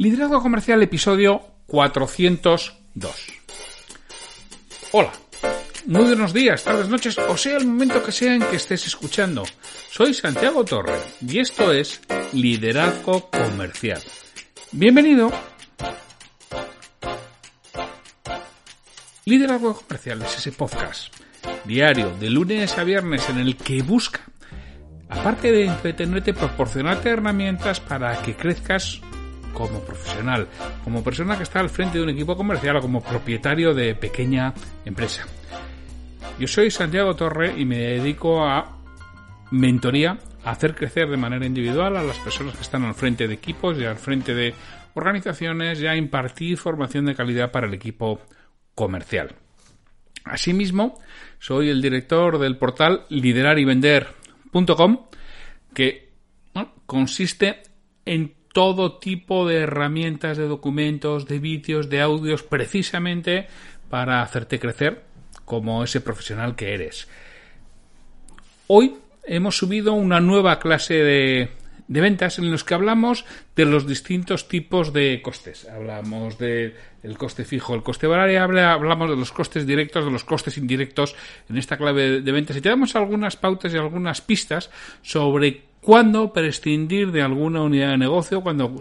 Liderazgo Comercial, episodio 402. Hola, muy buenos días, tardes, noches, o sea el momento que sea en que estés escuchando. Soy Santiago Torre y esto es Liderazgo Comercial. Bienvenido. Liderazgo Comercial es ese podcast diario de lunes a viernes en el que busca, aparte de entretenerte, proporcionarte herramientas para que crezcas como profesional, como persona que está al frente de un equipo comercial o como propietario de pequeña empresa. Yo soy Santiago Torre y me dedico a mentoría, a hacer crecer de manera individual a las personas que están al frente de equipos y al frente de organizaciones y a impartir formación de calidad para el equipo comercial. Asimismo, soy el director del portal liderarivender.com que consiste en todo tipo de herramientas, de documentos, de vídeos, de audios, precisamente para hacerte crecer como ese profesional que eres. Hoy hemos subido una nueva clase de, ventas en los que hablamos de los distintos tipos de costes. Hablamos del coste fijo, el coste variable, hablamos de los costes directos, de los costes indirectos en esta clave de ventas y te damos algunas pautas y algunas pistas sobre cuándo prescindir de alguna unidad de negocio, cuándo,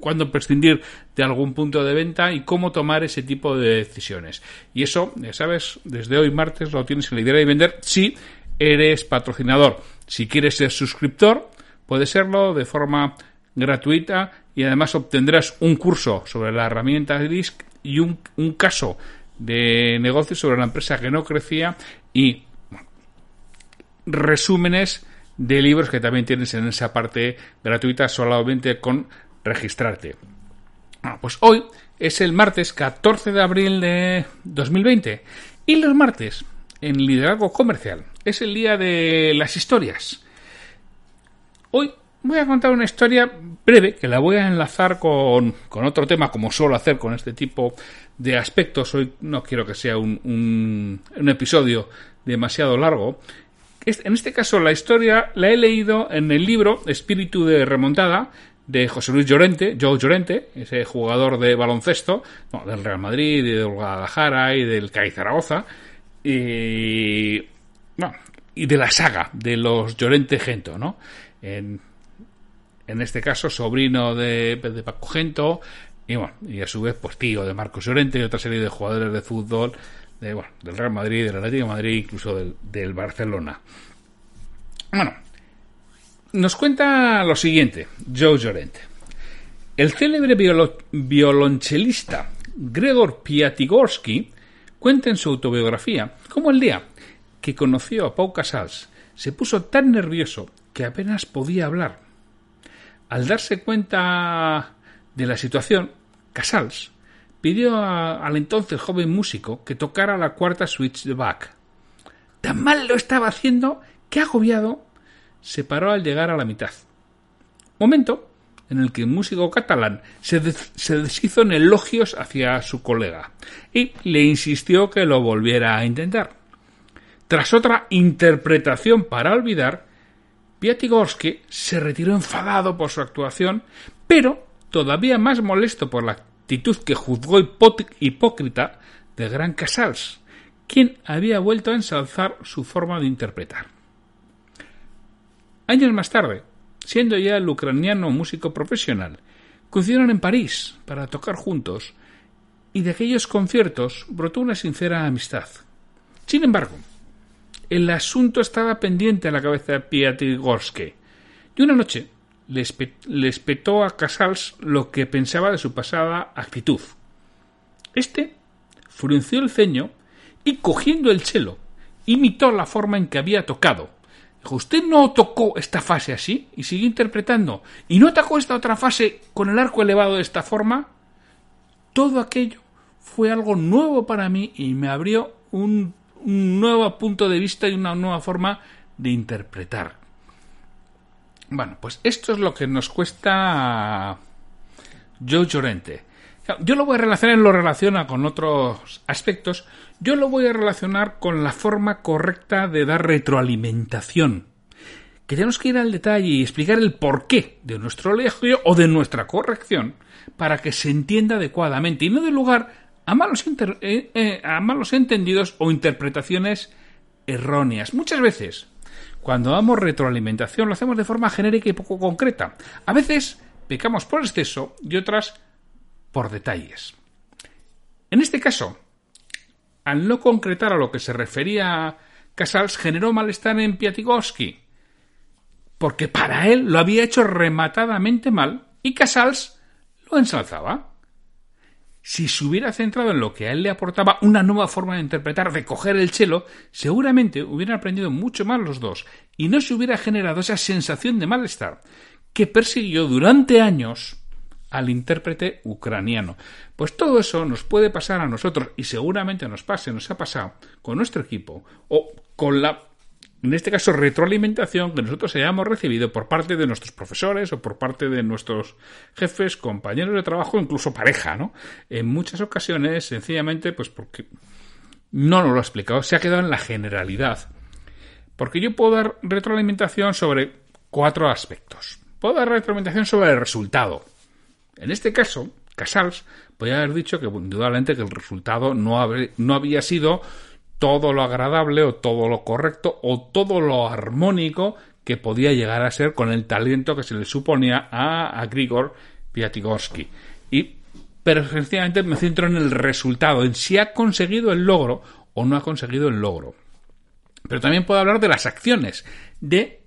cuándo prescindir de algún punto de venta y cómo tomar ese tipo de decisiones. Y eso, ya sabes, desde hoy martes lo tienes en la idea de vender si eres patrocinador. Si quieres ser suscriptor, puede serlo de forma gratuita y además obtendrás un curso sobre la herramienta DISC y un, un caso de negocio sobre la empresa que no crecía y resúmenes de libros que también tienes en esa parte gratuita solamente con registrarte. Ah, pues hoy es el martes 14 de abril de 2020 y los martes en liderazgo comercial es el día de las historias. Hoy voy a contar una historia breve que la voy a enlazar con, otro tema como suelo hacer con este tipo de aspectos. Hoy no quiero que sea un, un episodio demasiado largo en este caso, la historia la he leído en el libro Espíritu de Remontada de José Luis Llorente, Joe Llorente, ese jugador de baloncesto, del Real Madrid, del Guadalajara y del CAI Zaragoza, y, y de la saga de los Llorente Gento, ¿no? En, este caso, sobrino de, de Paco Gento, y, bueno, y a su vez, pues tío de Marcos Llorente y otra serie de jugadores de fútbol de, del Real Madrid, del Atlético Madrid, incluso del, Barcelona. Bueno, nos cuenta lo siguiente, Joe Llorente. El célebre violonchelista Gregor Piatigorsky cuenta en su autobiografía cómo el día que conoció a Pau Casals se puso tan nervioso que apenas podía hablar. Al darse cuenta de la situación, Casals pidió al entonces joven músico que tocara la cuarta switch de Bach. Tan mal lo estaba haciendo que, agobiado, se paró al llegar a la mitad. Momento en el que el músico catalán se, se deshizo en elogios hacia su colega y le insistió que lo volviera a intentar. Tras otra interpretación para olvidar, Piatigorsky se retiró enfadado por su actuación, pero todavía más molesto por la actitud que juzgó hipócrita de Gran Casals, quien había vuelto a ensalzar su forma de interpretar. Años más tarde, siendo ya el ucraniano músico profesional, coincidieron en París para tocar juntos y de aquellos conciertos brotó una sincera amistad. Sin embargo, el asunto estaba pendiente a la cabeza de Piatigorsky y una noche les, petó a Casals lo que pensaba de su pasada actitud. Este frunció el ceño y cogiendo el chelo, imitó la forma en que había tocado. Dijo, usted no tocó esta fase así y siguió interpretando y no tocó esta otra fase con el arco elevado de esta forma. Todo aquello fue algo nuevo para mí y me abrió un nuevo punto de vista y una nueva forma de interpretar. Bueno, pues esto es lo que nos cuesta Joe Llorente. Yo lo voy a relacionar, lo relaciona con otros aspectos, yo lo voy a relacionar con la forma correcta de dar retroalimentación. que tenemos que ir al detalle y explicar el porqué de nuestro elogio o de nuestra corrección para que se entienda adecuadamente y no dé lugar a malos, eh, eh, a malos entendidos o interpretaciones erróneas. Muchas veces, cuando damos retroalimentación, lo hacemos de forma genérica y poco concreta. A veces pecamos por exceso y otras por detalles. En este caso, al no concretar a lo que se refería Casals, generó malestar en Piatigorsky, porque para él lo había hecho rematadamente mal y Casals lo ensalzaba. Si se hubiera centrado en lo que a él le aportaba una nueva forma de interpretar, de coger el chelo, seguramente hubieran aprendido mucho más los dos y no se hubiera generado esa sensación de malestar que persiguió durante años al intérprete ucraniano. Pues todo eso nos puede pasar a nosotros y seguramente nos pase, nos ha pasado con nuestro equipo o con la en este caso retroalimentación que nosotros hayamos recibido por parte de nuestros profesores o por parte de nuestros jefes, compañeros de trabajo, incluso pareja, ¿no? En muchas ocasiones, sencillamente, pues porque no nos lo ha explicado, se ha quedado en la generalidad. Porque yo puedo dar retroalimentación sobre cuatro aspectos. Puedo dar retroalimentación sobre el resultado. En este caso, Casals podría haber dicho que indudablemente que el resultado no, no había sido todo lo agradable o todo lo correcto o todo lo armónico que podía llegar a ser con el talento que se le suponía a, Grigor Piatigorsky. Y, pero sencillamente me centro en el resultado, en si ha conseguido el logro o no ha conseguido el logro. Pero también puedo hablar de las acciones, de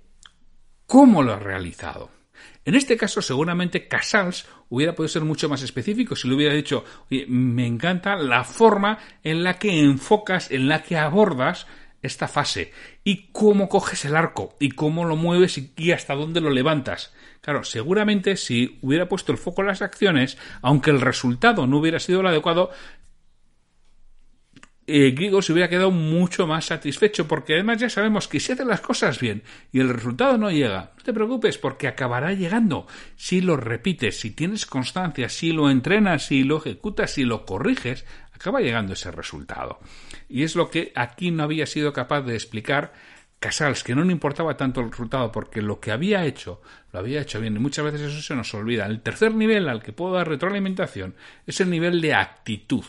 cómo lo ha realizado. En este caso, seguramente Casals hubiera podido ser mucho más específico si le hubiera dicho, oye, me encanta la forma en la que enfocas, en la que abordas esta fase y cómo coges el arco y cómo lo mueves y hasta dónde lo levantas. Claro, seguramente si hubiera puesto el foco en las acciones, aunque el resultado no hubiera sido el adecuado, eh, Grigo se hubiera quedado mucho más satisfecho, porque además ya sabemos que si hace las cosas bien y el resultado no llega, no te preocupes, porque acabará llegando. Si lo repites, si tienes constancia, si lo entrenas, si lo ejecutas, si lo corriges, acaba llegando ese resultado. Y es lo que aquí no había sido capaz de explicar Casals, que no le importaba tanto el resultado, porque lo que había hecho, lo había hecho bien, y muchas veces eso se nos olvida. El tercer nivel al que puedo dar retroalimentación es el nivel de actitud.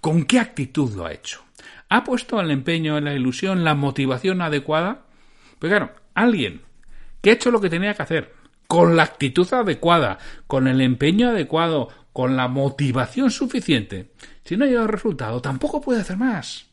¿Con qué actitud lo ha hecho? ¿Ha puesto el empeño, la ilusión, la motivación adecuada? Pues claro, alguien que ha hecho lo que tenía que hacer, con la actitud adecuada, con el empeño adecuado, con la motivación suficiente, si no ha llegado al resultado, tampoco puede hacer más.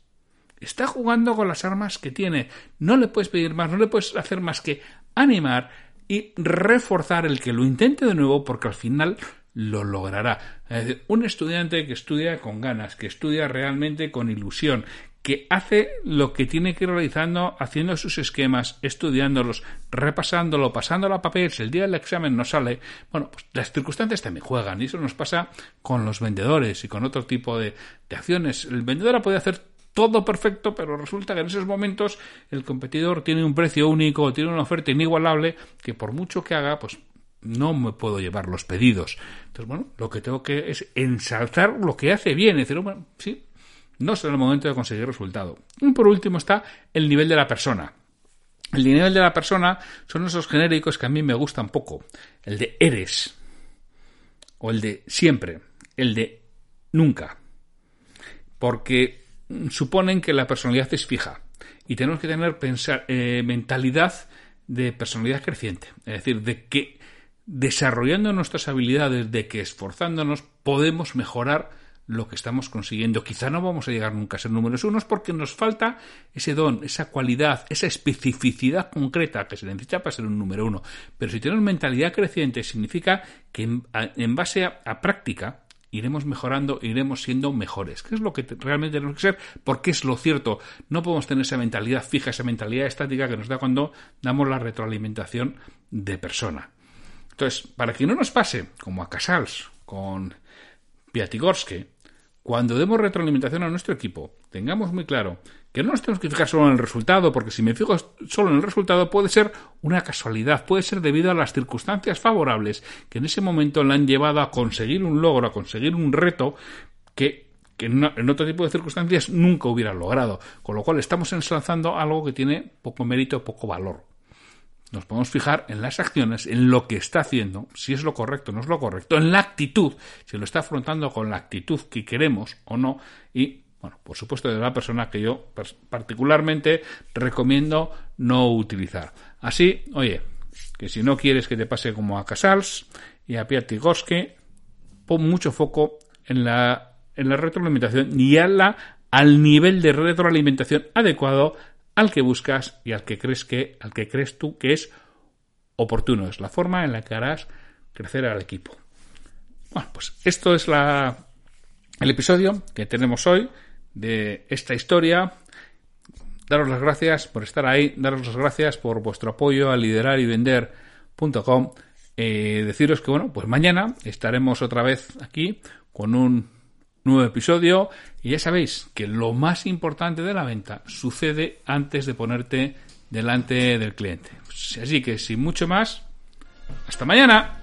Está jugando con las armas que tiene. No le puedes pedir más, no le puedes hacer más que animar y reforzar el que lo intente de nuevo porque al final lo logrará. Un estudiante que estudia con ganas, que estudia realmente con ilusión, que hace lo que tiene que ir realizando, haciendo sus esquemas, estudiándolos, repasándolo, pasándolo a papel, si el día del examen no sale, bueno, pues las circunstancias también juegan, y eso nos pasa con los vendedores y con otro tipo de, de acciones. El vendedor puede hacer todo perfecto, pero resulta que en esos momentos el competidor tiene un precio único, tiene una oferta inigualable, que por mucho que haga, pues no me puedo llevar los pedidos. Entonces, bueno, lo que tengo que es ensalzar lo que hace bien. Es decir, bueno, sí, no será el momento de conseguir resultado. Y por último está el nivel de la persona. El nivel de la persona son esos genéricos que a mí me gustan poco. El de eres. O el de siempre. El de nunca. Porque suponen que la personalidad es fija. Y tenemos que tener eh, mentalidad de personalidad creciente. Es decir, de que desarrollando nuestras habilidades, de que esforzándonos podemos mejorar lo que estamos consiguiendo. Quizá no vamos a llegar nunca a ser números unos porque nos falta ese don, esa cualidad, esa especificidad concreta que se necesita para ser un número uno. Pero si tenemos mentalidad creciente, significa que en, base a, práctica iremos mejorando, iremos siendo mejores. ¿Qué es lo que realmente tenemos que ser? Porque es lo cierto. No podemos tener esa mentalidad fija, esa mentalidad estática que nos da cuando damos la retroalimentación de persona. Entonces, para que no nos pase, como a Casals con Piatigorsky, cuando demos retroalimentación a nuestro equipo, tengamos muy claro que no nos tenemos que fijar solo en el resultado, porque si me fijo solo en el resultado puede ser una casualidad, puede ser debido a las circunstancias favorables que en ese momento le han llevado a conseguir un logro, a conseguir un reto que, en, otro tipo de circunstancias nunca hubiera logrado. Con lo cual estamos ensalzando algo que tiene poco mérito, poco valor. Nos podemos fijar en las acciones, en lo que está haciendo, si es lo correcto o no es lo correcto, en la actitud, si lo está afrontando con la actitud que queremos o no, y, bueno, por supuesto, de la persona que yo particularmente recomiendo no utilizar. Así, oye, que si no quieres que te pase como a Casals y a Piatigoske, pon mucho foco en la, en la retroalimentación y a la, al nivel de retroalimentación adecuado al que buscas y al que crees que, al que crees tú que es oportuno. Es la forma en la que harás crecer al equipo. Bueno, pues esto es la, el episodio que tenemos hoy de esta historia. Daros las gracias por estar ahí, daros las gracias por vuestro apoyo a liderar y vender.com. Eh, deciros que, bueno, pues mañana estaremos otra vez aquí con un nuevo episodio. Y ya sabéis que lo más importante de la venta sucede antes de ponerte delante del cliente. Así que sin mucho más, hasta mañana.